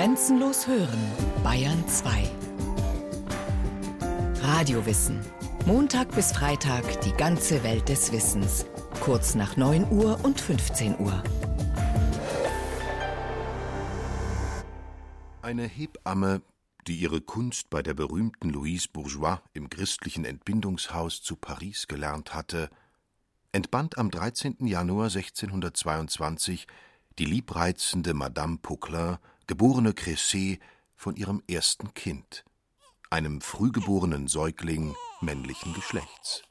Grenzenlos hören, Bayern 2. Radiowissen. Montag bis Freitag die ganze Welt des Wissens. Kurz nach 9 Uhr und 15 Uhr. Eine Hebamme, die ihre Kunst bei der berühmten Louise Bourgeois im christlichen Entbindungshaus zu Paris gelernt hatte, entband am 13. Januar 1622 die liebreizende Madame Poquelin, geborene Cresset, von ihrem ersten Kind, einem frühgeborenen Säugling männlichen Geschlechts.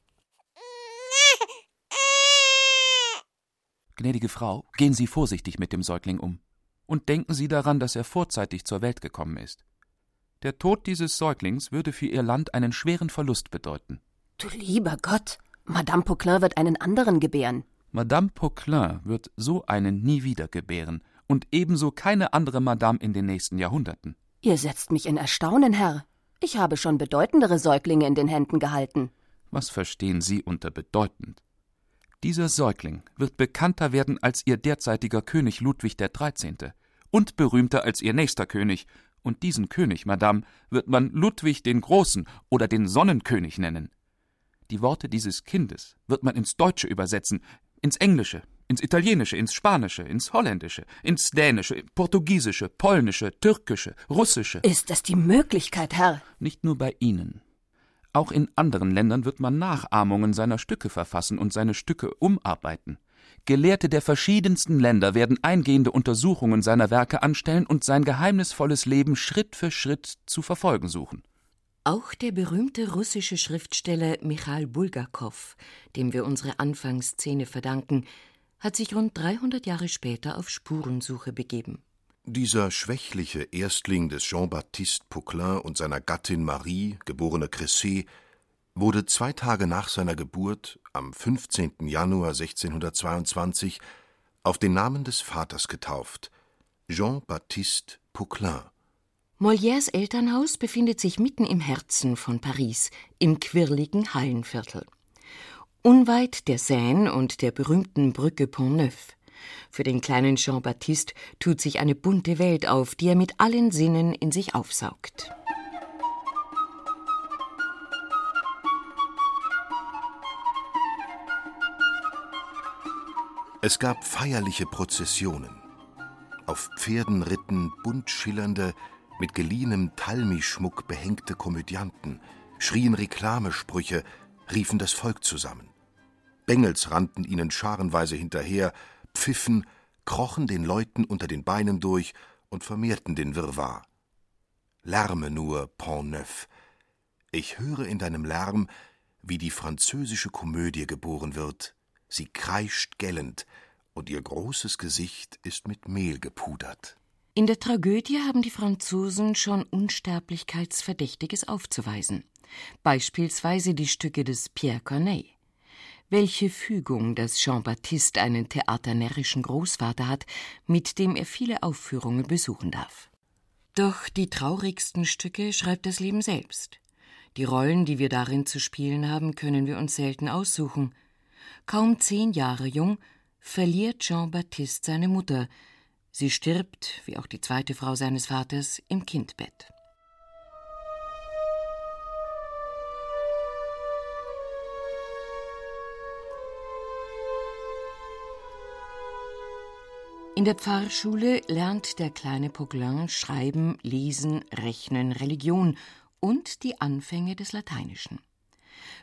Gnädige Frau, gehen Sie vorsichtig mit dem Säugling um. Und denken Sie daran, dass er vorzeitig zur Welt gekommen ist. Der Tod dieses Säuglings würde für Ihr Land einen schweren Verlust bedeuten. Du lieber Gott, Madame Poquelin wird einen anderen gebären. Madame Poquelin wird so einen nie wieder gebären und ebenso keine andere Madame in den nächsten Jahrhunderten. Ihr setzt mich in Erstaunen, Herr. Ich habe schon bedeutendere Säuglinge in den Händen gehalten. Was verstehen Sie unter bedeutend? Dieser Säugling wird bekannter werden als Ihr derzeitiger König Ludwig XIII. und berühmter als Ihr nächster König, und diesen König, Madame, wird man Ludwig den Großen oder den Sonnenkönig nennen. Die Worte dieses Kindes wird man ins Deutsche übersetzen, ins Englische, ins Italienische, ins Spanische, ins Holländische, ins Dänische, Portugiesische, Polnische, Türkische, Russische. Ist das die Möglichkeit, Herr? Nicht nur bei Ihnen. Auch in anderen Ländern wird man Nachahmungen seiner Stücke verfassen und seine Stücke umarbeiten. Gelehrte der verschiedensten Länder werden eingehende Untersuchungen seiner Werke anstellen und sein geheimnisvolles Leben Schritt für Schritt zu verfolgen suchen. Auch der berühmte russische Schriftsteller Michail Bulgakow, dem wir unsere Anfangsszene verdanken, hat sich rund 300 Jahre später auf Spurensuche begeben. Dieser schwächliche Erstling des Jean-Baptiste Poquelin und seiner Gattin Marie, geborene Cresset, wurde zwei Tage nach seiner Geburt, am 15. Januar 1622, auf den Namen des Vaters getauft, Jean-Baptiste Poquelin. Molières Elternhaus befindet sich mitten im Herzen von Paris, im quirligen Hallenviertel. Unweit der Seine und der berühmten Brücke Pont-Neuf. Für den kleinen Jean-Baptiste tut sich eine bunte Welt auf, die er mit allen Sinnen in sich aufsaugt. Es gab feierliche Prozessionen. Auf Pferden ritten bunt schillernde, mit geliehenem Talmischmuck behängte Komödianten, schrien Reklamesprüche, riefen das Volk zusammen. Bengels rannten ihnen scharenweise hinterher, pfiffen, krochen den Leuten unter den Beinen durch und vermehrten den Wirrwarr. Lärme nur, Pont-Neuf. Ich höre in deinem Lärm, wie die französische Komödie geboren wird. Sie kreischt gellend, und ihr großes Gesicht ist mit Mehl gepudert. In der Tragödie haben die Franzosen schon Unsterblichkeitsverdächtiges aufzuweisen. Beispielsweise die Stücke des Pierre Corneille. Welche Fügung, dass Jean-Baptiste einen theaternärrischen Großvater hat, mit dem er viele Aufführungen besuchen darf. Doch die traurigsten Stücke schreibt das Leben selbst. Die Rollen, die wir darin zu spielen haben, können wir uns selten aussuchen. Kaum zehn Jahre jung verliert Jean-Baptiste seine Mutter. Sie stirbt, wie auch die zweite Frau seines Vaters, im Kindbett. In der Pfarrschule lernt der kleine Poquelin Schreiben, Lesen, Rechnen, Religion und die Anfänge des Lateinischen.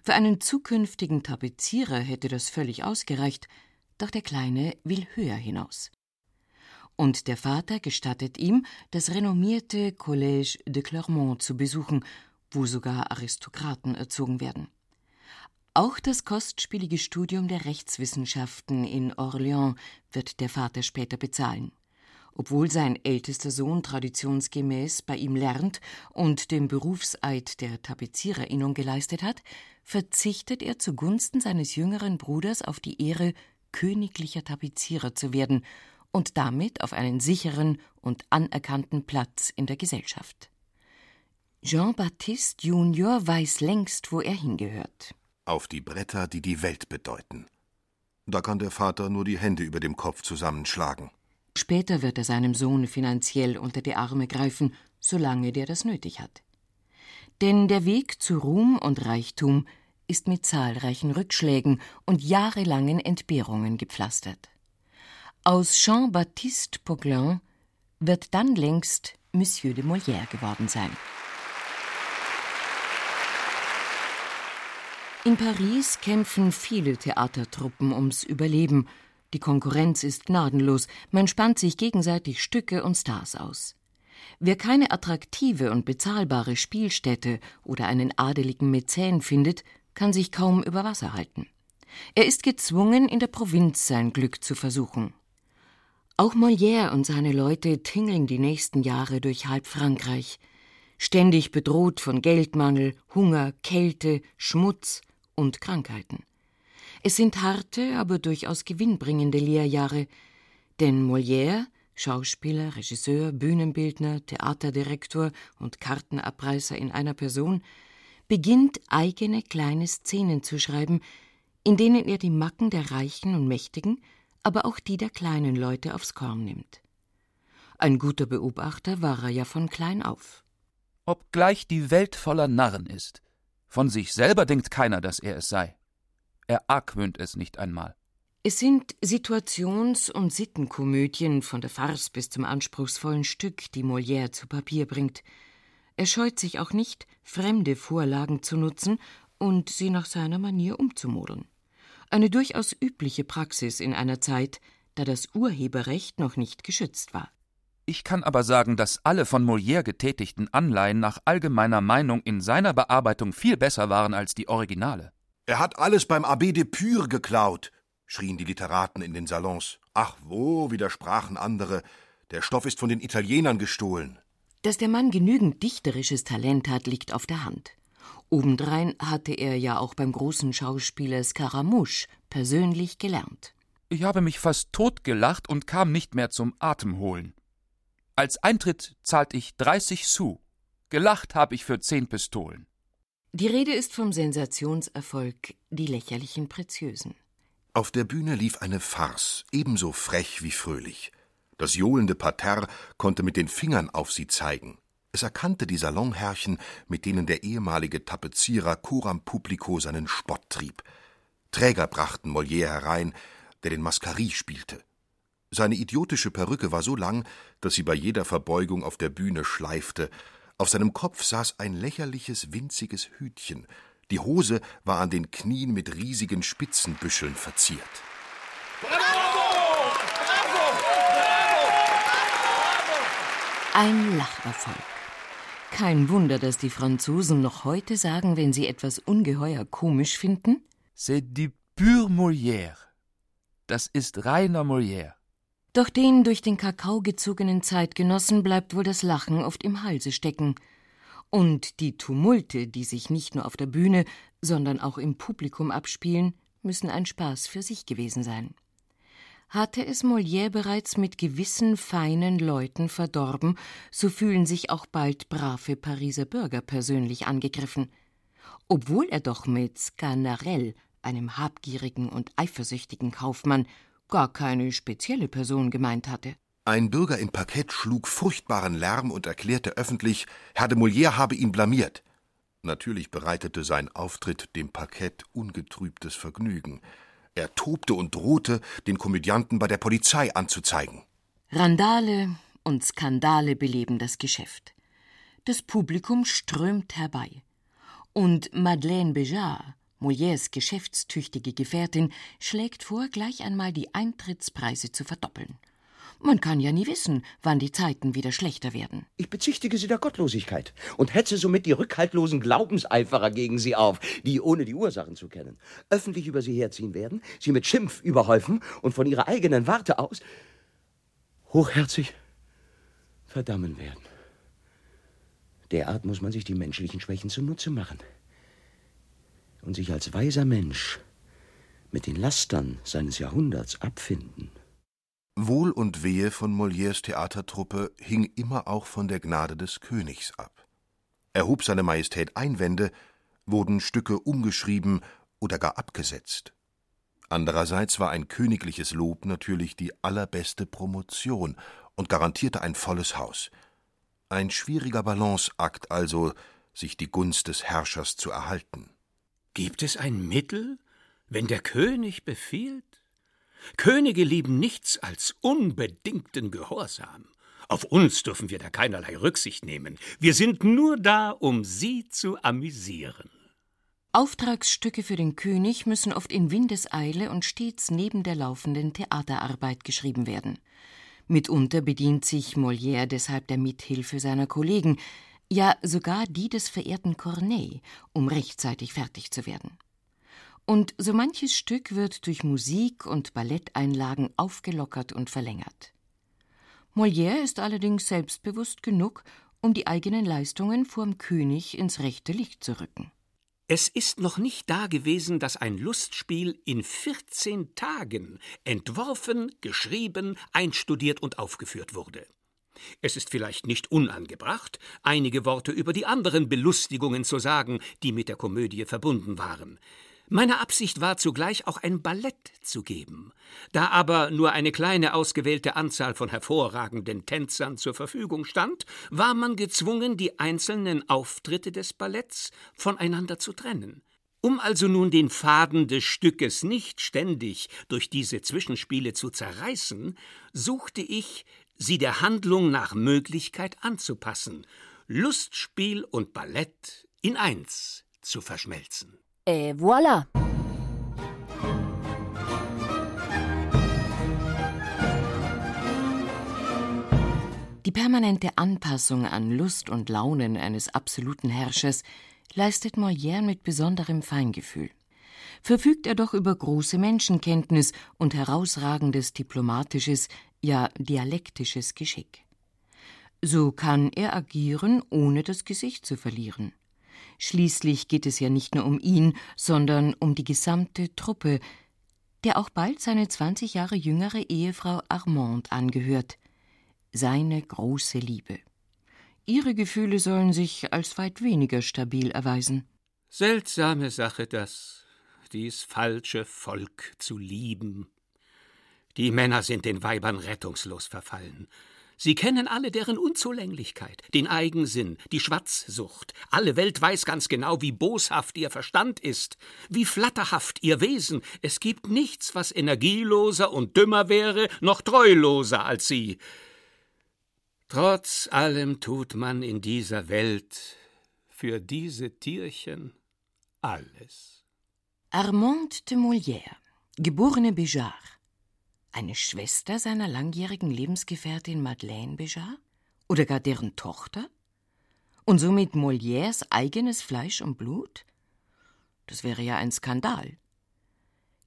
Für einen zukünftigen Tapezierer hätte das völlig ausgereicht, doch der Kleine will höher hinaus. Und der Vater gestattet ihm, das renommierte Collège de Clermont zu besuchen, wo sogar Aristokraten erzogen werden. Auch das kostspielige Studium der Rechtswissenschaften in Orléans wird der Vater später bezahlen. Obwohl sein ältester Sohn traditionsgemäß bei ihm lernt und den Berufseid der Tapeziererinnung geleistet hat, verzichtet er zugunsten seines jüngeren Bruders auf die Ehre, königlicher Tapezierer zu werden und damit auf einen sicheren und anerkannten Platz in der Gesellschaft. Jean-Baptiste Junior weiß längst, wo er hingehört auf die Bretter, die die Welt bedeuten. Da kann der Vater nur die Hände über dem Kopf zusammenschlagen. Später wird er seinem Sohn finanziell unter die Arme greifen, solange der das nötig hat. Denn der Weg zu Ruhm und Reichtum ist mit zahlreichen Rückschlägen und jahrelangen Entbehrungen gepflastert. Aus Jean-Baptiste Poquelin wird dann längst Monsieur de Molière geworden sein. In Paris kämpfen viele Theatertruppen ums Überleben. Die Konkurrenz ist gnadenlos, man spannt sich gegenseitig Stücke und Stars aus. Wer keine attraktive und bezahlbare Spielstätte oder einen adeligen Mäzen findet, kann sich kaum über Wasser halten. Er ist gezwungen, in der Provinz sein Glück zu versuchen. Auch Molière und seine Leute tingeln die nächsten Jahre durch halb Frankreich, ständig bedroht von Geldmangel, Hunger, Kälte, Schmutz und Krankheiten. Es sind harte, aber durchaus gewinnbringende Lehrjahre, denn Molière, Schauspieler, Regisseur, Bühnenbildner, Theaterdirektor und Kartenabreißer in einer Person, beginnt eigene kleine Szenen zu schreiben, in denen er die Macken der Reichen und Mächtigen, aber auch die der kleinen Leute aufs Korn nimmt. Ein guter Beobachter war er ja von klein auf. Obgleich die Welt voller Narren ist, von sich selber denkt keiner, dass er es sei. Er argwöhnt es nicht einmal. Es sind Situations- und Sittenkomödien von der Farce bis zum anspruchsvollen Stück, die Molière zu Papier bringt – er scheut sich auch nicht, fremde Vorlagen zu nutzen und sie nach seiner Manier umzumodeln. Eine durchaus übliche Praxis in einer Zeit, da das Urheberrecht noch nicht geschützt war. Ich kann aber sagen, dass alle von Molière getätigten Anleihen nach allgemeiner Meinung in seiner Bearbeitung viel besser waren als die Originale. Er hat alles beim Abbé de Pure geklaut, schrien die Literaten in den Salons. Ach wo, widersprachen andere, der Stoff ist von den Italienern gestohlen. Dass der Mann genügend dichterisches Talent hat, liegt auf der Hand. Obendrein hatte er ja auch beim großen Schauspieler Scaramouche persönlich gelernt. Ich habe mich fast totgelacht und kam nicht mehr zum Atemholen. Als Eintritt zahlte ich 30 Sous. Gelacht habe ich für zehn Pistolen. Die Rede ist vom Sensationserfolg Die lächerlichen Preziösen. Auf der Bühne lief eine Farce, ebenso frech wie fröhlich. Das johlende Parterre konnte mit den Fingern auf sie zeigen. Es erkannte die Salonherrchen, mit denen der ehemalige Tapezierer Coram Publico seinen Spott trieb. Träger brachten Molière herein, der den Mascarie spielte. Seine idiotische Perücke war so lang, dass sie bei jeder Verbeugung auf der Bühne schleifte. Auf seinem Kopf saß ein lächerliches, winziges Hütchen. Die Hose war an den Knien mit riesigen Spitzenbüscheln verziert. Ein Lacherfolg. Kein Wunder, dass die Franzosen noch heute sagen, wenn sie etwas ungeheuer komisch finden: C'est du pur Molière. Das ist reiner Molière. Doch den durch den Kakao gezogenen Zeitgenossen bleibt wohl das Lachen oft im Halse stecken. Und die Tumulte, die sich nicht nur auf der Bühne, sondern auch im Publikum abspielen, müssen ein Spaß für sich gewesen sein hatte es Molière bereits mit gewissen feinen Leuten verdorben, so fühlen sich auch bald brave Pariser Bürger persönlich angegriffen. Obwohl er doch mit Sganarelle, einem habgierigen und eifersüchtigen Kaufmann, gar keine spezielle Person gemeint hatte. Ein Bürger im Parkett schlug furchtbaren Lärm und erklärte öffentlich, Herr de Molière habe ihn blamiert. Natürlich bereitete sein Auftritt dem Parkett ungetrübtes Vergnügen. Er tobte und drohte, den Komödianten bei der Polizei anzuzeigen. Randale und Skandale beleben das Geschäft. Das Publikum strömt herbei. Und Madeleine Béjart, Molières geschäftstüchtige Gefährtin, schlägt vor, gleich einmal die Eintrittspreise zu verdoppeln. Man kann ja nie wissen, wann die Zeiten wieder schlechter werden. Ich bezichtige Sie der Gottlosigkeit und hetze somit die rückhaltlosen Glaubenseiferer gegen Sie auf, die, ohne die Ursachen zu kennen, öffentlich über Sie herziehen werden, Sie mit Schimpf überhäufen und von Ihrer eigenen Warte aus hochherzig verdammen werden. Derart muss man sich die menschlichen Schwächen zunutze machen und sich als weiser Mensch mit den Lastern seines Jahrhunderts abfinden. Wohl und Wehe von Molières Theatertruppe hing immer auch von der Gnade des Königs ab. Erhob seine Majestät Einwände, wurden Stücke umgeschrieben oder gar abgesetzt. Andererseits war ein königliches Lob natürlich die allerbeste Promotion und garantierte ein volles Haus. Ein schwieriger Balanceakt also, sich die Gunst des Herrschers zu erhalten. Gibt es ein Mittel, wenn der König befiehlt? Könige lieben nichts als unbedingten Gehorsam. Auf uns dürfen wir da keinerlei Rücksicht nehmen. Wir sind nur da, um sie zu amüsieren. Auftragsstücke für den König müssen oft in Windeseile und stets neben der laufenden Theaterarbeit geschrieben werden. Mitunter bedient sich Molière deshalb der Mithilfe seiner Kollegen, ja sogar die des verehrten Corneille, um rechtzeitig fertig zu werden. Und so manches Stück wird durch Musik und Balletteinlagen aufgelockert und verlängert. Molière ist allerdings selbstbewusst genug, um die eigenen Leistungen vorm König ins rechte Licht zu rücken. Es ist noch nicht dagewesen, dass ein Lustspiel in 14 Tagen entworfen, geschrieben, einstudiert und aufgeführt wurde. Es ist vielleicht nicht unangebracht, einige Worte über die anderen Belustigungen zu sagen, die mit der Komödie verbunden waren. Meine Absicht war zugleich auch ein Ballett zu geben. Da aber nur eine kleine ausgewählte Anzahl von hervorragenden Tänzern zur Verfügung stand, war man gezwungen, die einzelnen Auftritte des Balletts voneinander zu trennen. Um also nun den Faden des Stückes nicht ständig durch diese Zwischenspiele zu zerreißen, suchte ich, sie der Handlung nach Möglichkeit anzupassen, Lustspiel und Ballett in eins zu verschmelzen. Et voilà! Die permanente Anpassung an Lust und Launen eines absoluten Herrschers leistet Molière mit besonderem Feingefühl. Verfügt er doch über große Menschenkenntnis und herausragendes diplomatisches, ja dialektisches Geschick. So kann er agieren, ohne das Gesicht zu verlieren. Schließlich geht es ja nicht nur um ihn, sondern um die gesamte Truppe, der auch bald seine zwanzig Jahre jüngere Ehefrau Armande angehört. Seine große Liebe. Ihre Gefühle sollen sich als weit weniger stabil erweisen. Seltsame Sache das, dies falsche Volk zu lieben. Die Männer sind den Weibern rettungslos verfallen. Sie kennen alle deren Unzulänglichkeit, den Eigensinn, die Schwatzsucht. Alle Welt weiß ganz genau, wie boshaft ihr Verstand ist, wie flatterhaft ihr Wesen. Es gibt nichts, was energieloser und dümmer wäre, noch treuloser als sie. Trotz allem tut man in dieser Welt für diese Tierchen alles. Armande de Molière, geborene Bijard, eine Schwester seiner langjährigen Lebensgefährtin Madeleine Béjart? Oder gar deren Tochter? Und somit Molières eigenes Fleisch und Blut? Das wäre ja ein Skandal.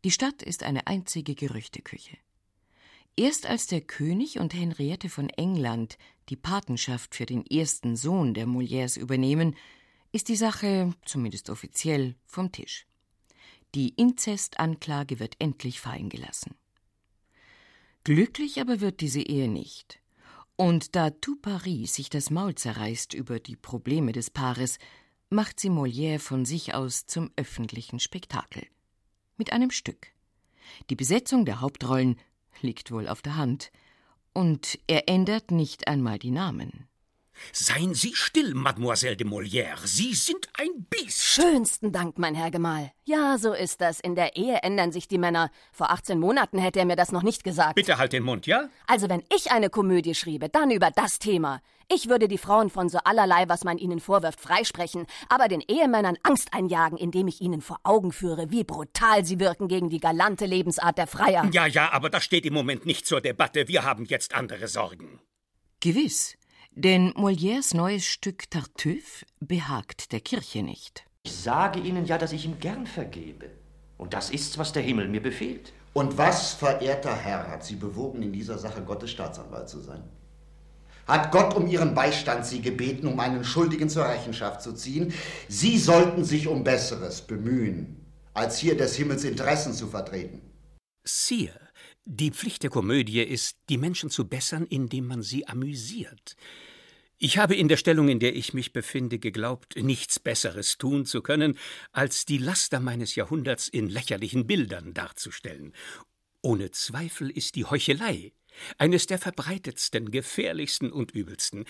Die Stadt ist eine einzige Gerüchteküche. Erst als der König und Henriette von England die Patenschaft für den ersten Sohn der Molières übernehmen, ist die Sache, zumindest offiziell, vom Tisch. Die Inzestanklage wird endlich fallen gelassen. Glücklich aber wird diese Ehe nicht. Und da tout Paris sich das Maul zerreißt über die Probleme des Paares, macht sie Molière von sich aus zum öffentlichen Spektakel. Mit einem Stück. Die Besetzung der Hauptrollen liegt wohl auf der Hand. Und er ändert nicht einmal die Namen. Seien Sie still, Mademoiselle de Molière. Sie sind ein Biest. Schönsten Dank, mein Herr Gemahl. Ja, so ist das. In der Ehe ändern sich die Männer. Vor 18 Monaten hätte er mir das noch nicht gesagt. Bitte halt den Mund, ja? Also, wenn ich eine Komödie schriebe, dann über das Thema. Ich würde die Frauen von so allerlei, was man ihnen vorwirft, freisprechen, aber den Ehemännern Angst einjagen, indem ich ihnen vor Augen führe, wie brutal sie wirken gegen die galante Lebensart der Freier. Ja, ja, aber das steht im Moment nicht zur Debatte. Wir haben jetzt andere Sorgen. Gewiss. Denn Molières neues Stück Tartuffe behagt der Kirche nicht. Ich sage Ihnen ja, dass ich ihm gern vergebe. Und das ist's, was der Himmel mir befiehlt. Und was, verehrter Herr, hat Sie bewogen, in dieser Sache Gottes Staatsanwalt zu sein? Hat Gott um Ihren Beistand Sie gebeten, um einen Schuldigen zur Rechenschaft zu ziehen? Sie sollten sich um Besseres bemühen, als hier des Himmels Interessen zu vertreten. Sire, die Pflicht der Komödie ist, die Menschen zu bessern, indem man sie amüsiert. Ich habe in der Stellung, in der ich mich befinde, geglaubt, nichts Besseres tun zu können, als die Laster meines Jahrhunderts in lächerlichen Bildern darzustellen. Ohne Zweifel ist die Heuchelei eines der verbreitetsten, gefährlichsten und übelsten.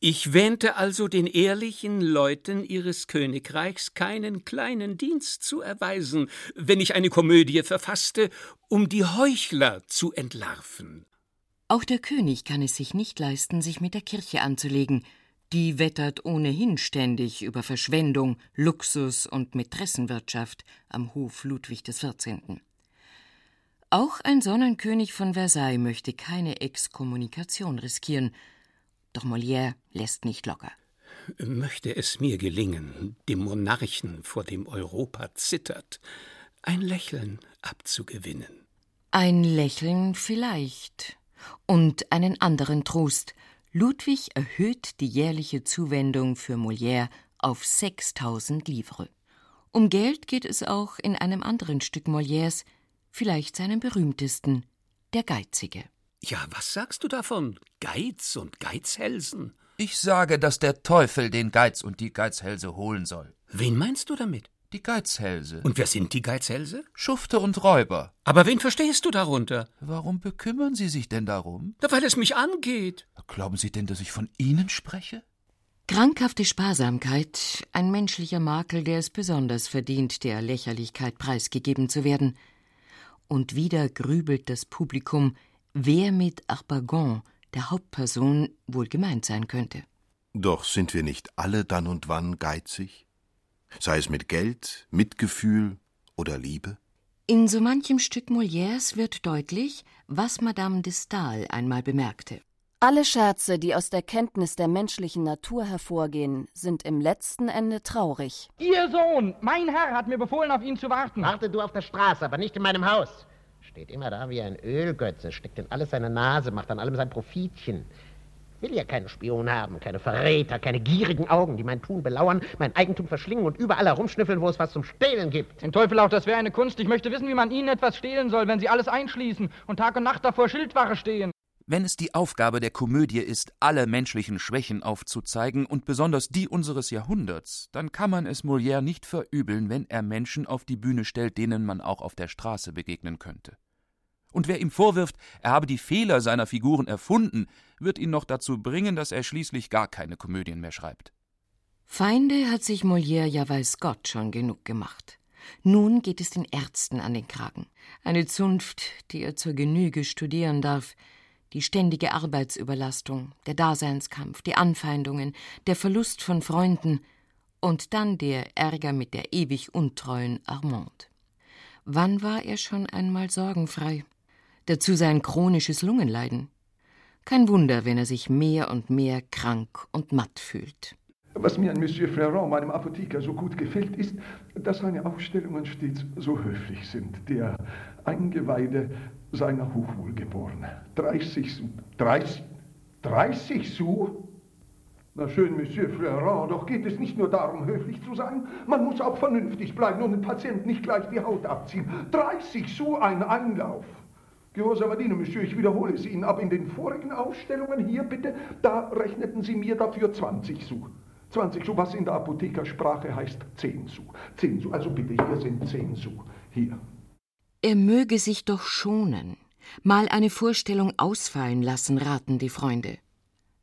Ich wähnte also den ehrlichen Leuten ihres Königreichs keinen kleinen Dienst zu erweisen, wenn ich eine Komödie verfasste, um die Heuchler zu entlarven. Auch der König kann es sich nicht leisten, sich mit der Kirche anzulegen. Die wettert ohnehin ständig über Verschwendung, Luxus und Mätressenwirtschaft am Hof Ludwig XIV. Auch ein Sonnenkönig von Versailles möchte keine Exkommunikation riskieren, doch Molière lässt nicht locker. Möchte es mir gelingen, dem Monarchen, vor dem Europa zittert, ein Lächeln abzugewinnen. Ein Lächeln vielleicht. Und einen anderen Trost. Ludwig erhöht die jährliche Zuwendung für Molière auf 6000 Livres. Um Geld geht es auch in einem anderen Stück Molières, vielleicht seinem berühmtesten, Der Geizige. Ja, was sagst du davon? Geiz und Geizhälsen? Ich sage, dass der Teufel den Geiz und die Geizhälse holen soll. Wen meinst du damit? Die Geizhälse. Und wer sind die Geizhälse? Schufte und Räuber. Aber wen verstehst du darunter? Warum bekümmern Sie sich denn darum? Da, weil es mich angeht. Glauben Sie denn, dass ich von Ihnen spreche? Krankhafte Sparsamkeit, ein menschlicher Makel, der es besonders verdient, der Lächerlichkeit preisgegeben zu werden. Und wieder grübelt das Publikum, wer mit Arpagon, der Hauptperson, wohl gemeint sein könnte. Doch sind wir nicht alle dann und wann geizig? Sei es mit Geld, Mitgefühl oder Liebe? In so manchem Stück Molières wird deutlich, was Madame de Stael einmal bemerkte. Alle Scherze, die aus der Kenntnis der menschlichen Natur hervorgehen, sind im letzten Ende traurig. Ihr Sohn, mein Herr, hat mir befohlen, auf ihn zu warten. Warte du auf der Straße, aber nicht in meinem Haus. Steht immer da wie ein Ölgötze, steckt in alles seine Nase, macht an allem sein Profitchen. Will ja keinen Spion haben, keine Verräter, keine gierigen Augen, die mein Tun belauern, mein Eigentum verschlingen und überall herumschnüffeln, wo es was zum Stehlen gibt. Den Teufel auch, das wäre eine Kunst. Ich möchte wissen, wie man ihnen etwas stehlen soll, wenn sie alles einschließen und Tag und Nacht davor Schildwache stehen. Wenn es die Aufgabe der Komödie ist, alle menschlichen Schwächen aufzuzeigen und besonders die unseres Jahrhunderts, dann kann man es Molière nicht verübeln, wenn er Menschen auf die Bühne stellt, denen man auch auf der Straße begegnen könnte. Und wer ihm vorwirft, er habe die Fehler seiner Figuren erfunden, wird ihn noch dazu bringen, dass er schließlich gar keine Komödien mehr schreibt. Feinde hat sich Molière ja weiß Gott schon genug gemacht. Nun geht es den Ärzten an den Kragen. Eine Zunft, die er zur Genüge studieren darf. Die ständige Arbeitsüberlastung, der Daseinskampf, die Anfeindungen, der Verlust von Freunden und dann der Ärger mit der ewig untreuen Armand. Wann war er schon einmal sorgenfrei? Dazu sein chronisches Lungenleiden. Kein Wunder, wenn er sich mehr und mehr krank und matt fühlt. Was mir an Monsieur Fleurant, meinem Apotheker, so gut gefällt, ist, dass seine Ausstellungen stets so höflich sind. Der Eingeweide seiner Hochwohlgeborenen. 30 Sous. 30, 30 Sous? Na schön, Monsieur Fleurant, doch geht es nicht nur darum, höflich zu sein. Man muss auch vernünftig bleiben und dem Patienten nicht gleich die Haut abziehen. 30 Sous ein Einlauf. Gehorsamer Diener, Monsieur, ich wiederhole es Ihnen, aber in den vorigen Ausstellungen hier bitte, da rechneten Sie mir dafür 20 Sous. 20 Sous, was in der Apothekersprache heißt 10 Sous. 10 Sous, also bitte, hier sind 10 Sous. Hier. Er möge sich doch schonen. Mal eine Vorstellung ausfallen lassen, raten die Freunde.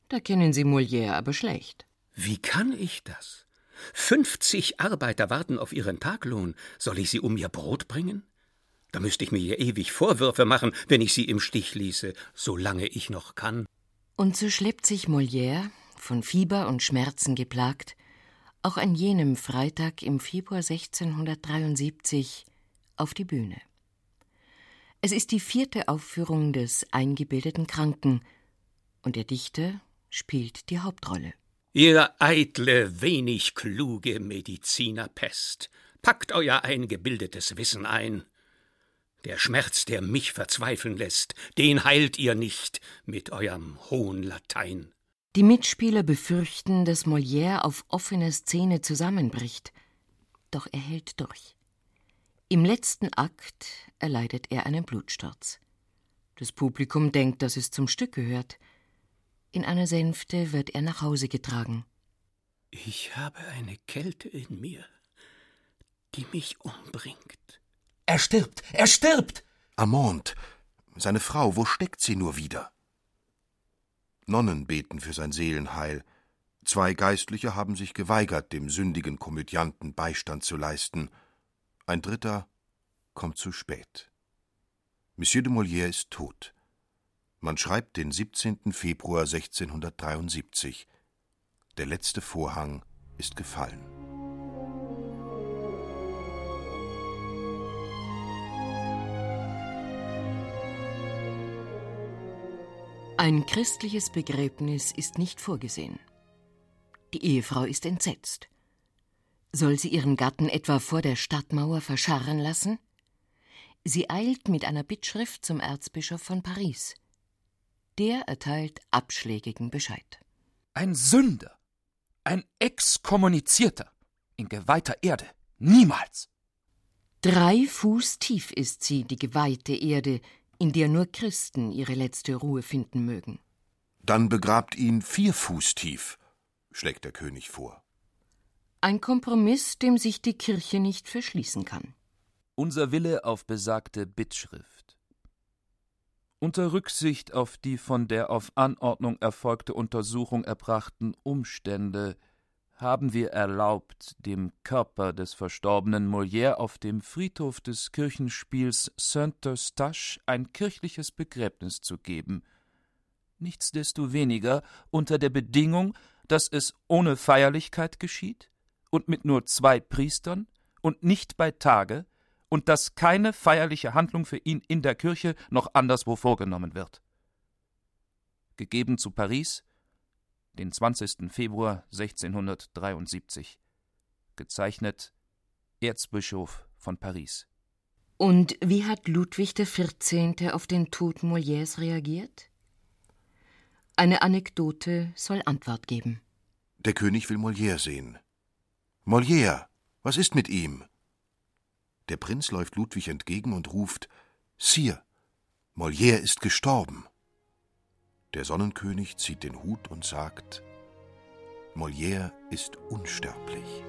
Da kennen Sie Molière aber schlecht. Wie kann ich das? 50 Arbeiter warten auf ihren Taglohn. Soll ich sie um ihr Brot bringen? Da müsste ich mir ja ewig Vorwürfe machen, wenn ich sie im Stich ließe, solange ich noch kann. Und so schleppt sich Molière, von Fieber und Schmerzen geplagt, auch an jenem Freitag im Februar 1673 auf die Bühne. Es ist die vierte Aufführung des eingebildeten Kranken, und der Dichter spielt die Hauptrolle. Ihr eitle, wenig kluge Medizinerpest, packt euer eingebildetes Wissen ein. Der Schmerz, der mich verzweifeln lässt, den heilt ihr nicht mit eurem hohen Latein. Die Mitspieler befürchten, dass Molière auf offener Szene zusammenbricht. Doch er hält durch. Im letzten Akt erleidet er einen Blutsturz. Das Publikum denkt, dass es zum Stück gehört. In einer Sänfte wird er nach Hause getragen. Ich habe eine Kälte in mir, die mich umbringt. Er stirbt! Er stirbt! Amand, seine Frau, wo steckt sie nur wieder? Nonnen beten für sein Seelenheil. Zwei Geistliche haben sich geweigert, dem sündigen Komödianten Beistand zu leisten. Ein dritter kommt zu spät. Monsieur de Molière ist tot. Man schreibt den 17. Februar 1673. Der letzte Vorhang ist gefallen. Ein christliches Begräbnis ist nicht vorgesehen. Die Ehefrau ist entsetzt. Soll sie ihren Gatten etwa vor der Stadtmauer verscharren lassen? Sie eilt mit einer Bittschrift zum Erzbischof von Paris. Der erteilt abschlägigen Bescheid. Ein Sünder, ein Exkommunizierter, in geweihter Erde, niemals. Drei Fuß tief ist sie, die geweihte Erde, in der nur Christen ihre letzte Ruhe finden mögen. Dann begrabt ihn vier Fuß tief, schlägt der König vor. Ein Kompromiss, dem sich die Kirche nicht verschließen kann. Unser Wille auf besagte Bittschrift. Unter Rücksicht auf die von der auf Anordnung erfolgte Untersuchung erbrachten Umstände haben wir erlaubt, dem Körper des verstorbenen Molière auf dem Friedhof des Kirchenspiels Saint-Eustache ein kirchliches Begräbnis zu geben. Nichtsdestoweniger unter der Bedingung, dass es ohne Feierlichkeit geschieht und mit nur zwei Priestern und nicht bei Tage und dass keine feierliche Handlung für ihn in der Kirche noch anderswo vorgenommen wird. Gegeben zu Paris, den 20. Februar 1673. Gezeichnet Erzbischof von Paris. Und wie hat Ludwig XIV. auf den Tod Molières reagiert? Eine Anekdote soll Antwort geben. Der König will Molière sehen. Molière, was ist mit ihm? Der Prinz läuft Ludwig entgegen und ruft Sire, Molière ist gestorben. Der Sonnenkönig zieht den Hut und sagt Molière ist unsterblich.